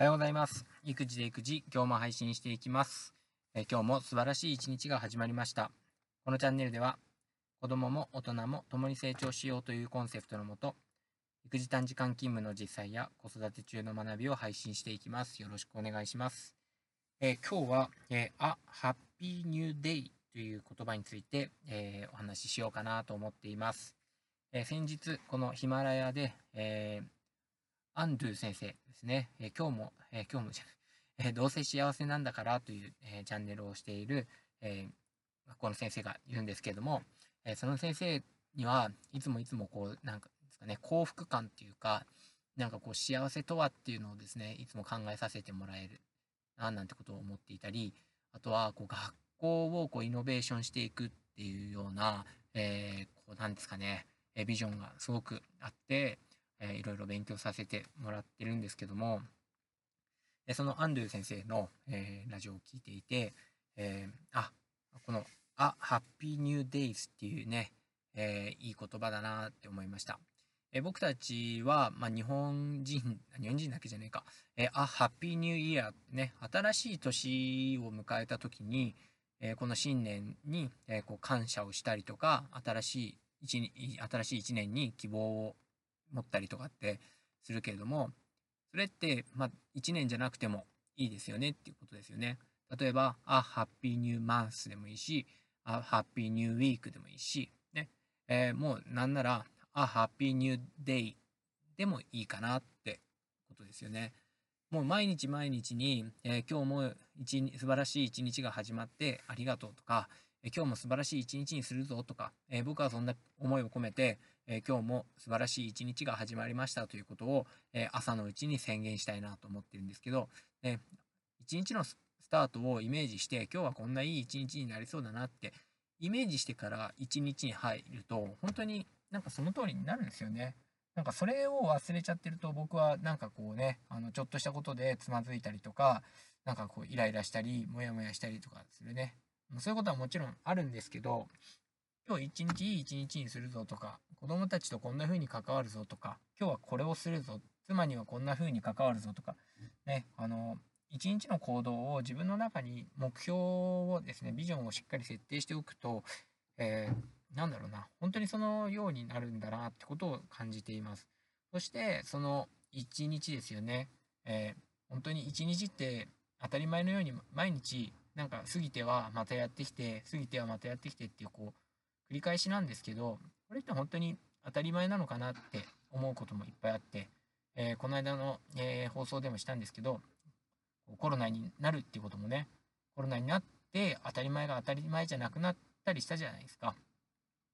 おはようございます。育児で育児、今日も配信していきます。え今日も素晴らしい一日が始まりました。このチャンネルでは、子供も大人も共に成長しようというコンセプトのもと、育児短時間勤務の実際や子育て中の学びを配信していきます。よろしくお願いします。え今日は、えー、A Happy New Day という言葉について、えーお話ししようかなと思っています。え先日、このヒマラヤで、えーアンドゥ先生ですね、え今日も、え今日もじゃない、えどうせ幸せなんだからという、えーチャンネルをしている、え学校の先生がいるんですけれども、えその先生にはいつもいつもこう、なんかですかね、幸福感っていうか、なんかこう幸せとはっていうのをですね、いつも考えさせてもらえるな、なんてことを思っていたり、あとはこう学校をこうイノベーションしていくっていうような、えーこうなんですかね、ビジョンがすごくあって、えーいろいろ勉強させてもらってるんですけども、えそのアンドゥ先生の、えーラジオを聞いていて、えーあ、この、あ、ハッピーニューデイズっていうね、えーいい言葉だなって思いました。え僕たちは、まあ、日本人、日本人だけじゃねえか、えあ、ハッピーニューイヤーってね、新しい年を迎えた時に、えこの新年に、えこう感謝をしたりとか、新しい一新しい一年に希望を持ったりとかってするけれども、それって、まあ、1年じゃなくてもいいですよねっていうことですよね。例えば、あ、ハッピーニューマンスでもいいし、あ、ハッピーニューウィークでもいいし、ね、えーもうなんなら、あ、ハッピーニューデイでもいいかなってことですよね。もう毎日毎日に、えー今日も日素晴らしい一日が始まってありがとうとか、え今日も素晴らしい一日にするぞとか、えー僕はそんな思いを込めて、え今日も素晴らしい一日が始まりましたということを、え朝のうちに宣言したいなと思ってるんですけど、ね、一日のスタートをイメージして今日はこんないい一日になりそうだなってイメージしてから一日に入ると本当になんかその通りになるんですよね。なんかそれを忘れちゃってると僕はなんかこうねあのちょっとしたことでつまずいたりとかなんかこうイライラしたりモヤモヤしたりとかするねそういうことはもちろんあるんですけど今日一日いい一日にするぞとか子供たちとこんな風に関わるぞとか今日はこれをするぞ妻にはこんな風に関わるぞとかねあの一日の行動を自分の中に目標をですねビジョンをしっかり設定しておくと、えーなんだろうな本当にそのようになるんだなってことを感じています。そしてその一日ですよね、えー本当に一日って当たり前のように毎日なんか過ぎてはまたやってきて過ぎてはまたやってきてっていうこう繰り返しなんですけどこれって本当に当たり前なのかなって思うこともいっぱいあって、えーこの間の、えー放送でもしたんですけどコロナになるっていうこともねコロナになって当たり前が当たり前じゃなくなったりしたじゃないですか。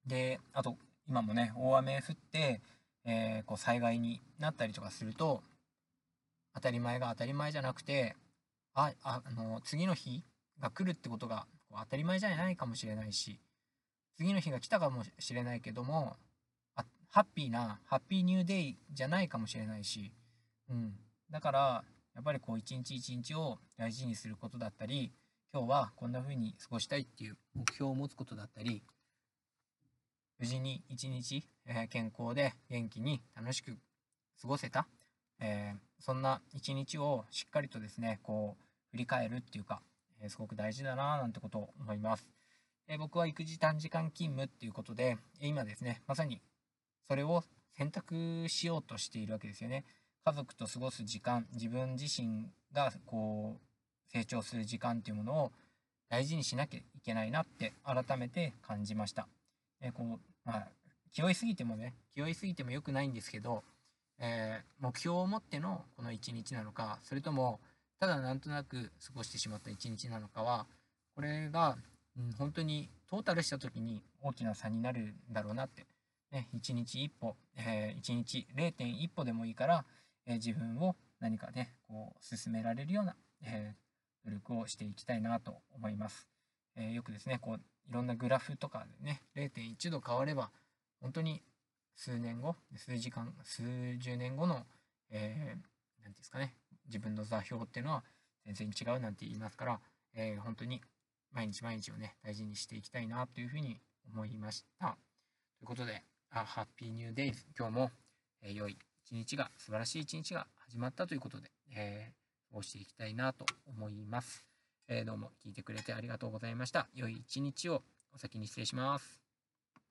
であと今もね大雨降って、えーこう災害になったりとかすると当たり前が当たり前じゃなくてああの次の日が来るってことが当たり前じゃないかもしれないし次の日が来たかもしれないけどもあハッピーなハッピーニューデイじゃないかもしれないし、うん、だからやっぱりこう一日一日を大事にすることだったり今日はこんな風に過ごしたいっていう目標を持つことだったり無事に一日、えー健康で元気に楽しく過ごせた、えーそんな一日をしっかりとですねこう振り返るっていうか、えーすごく大事だななんてことを思います、え僕は育児短時間勤務っていうことで今ですねまさにそれを選択しようとしているわけですよね家族と過ごす時間自分自身がこう成長する時間っていうものを大事にしなきゃいけないなって改めて感じました。えーこうまあ、気負いすぎてもね気負いすぎても良くないんですけど、えー目標を持ってのこの一日なのかそれともただなんとなく過ごしてしまった一日なのかはこれが、うん、本当にトータルした時に大きな差になるんだろうなって、ね、一日一歩、えー一日0.1歩でもいいから、えー自分を何かねこう進められるような、えー努力をしていきたいなと思います。えよくですねこういろんなグラフとかでね0.1度変われば本当に数年後数時間数十年後の、えー、んですかね自分の座標っていうのは全然違うなんて言いますから、えー本当に毎日毎日をね大事にしていきたいなというふうに思いました。ということで、あハッピーニューデイズ今日も、えー良い一日が素晴らしい一日が始まったということで、えーこうしていきたいなと思います。えーどうも聞いてくれてありがとうございました。良い一日をお先に失礼します。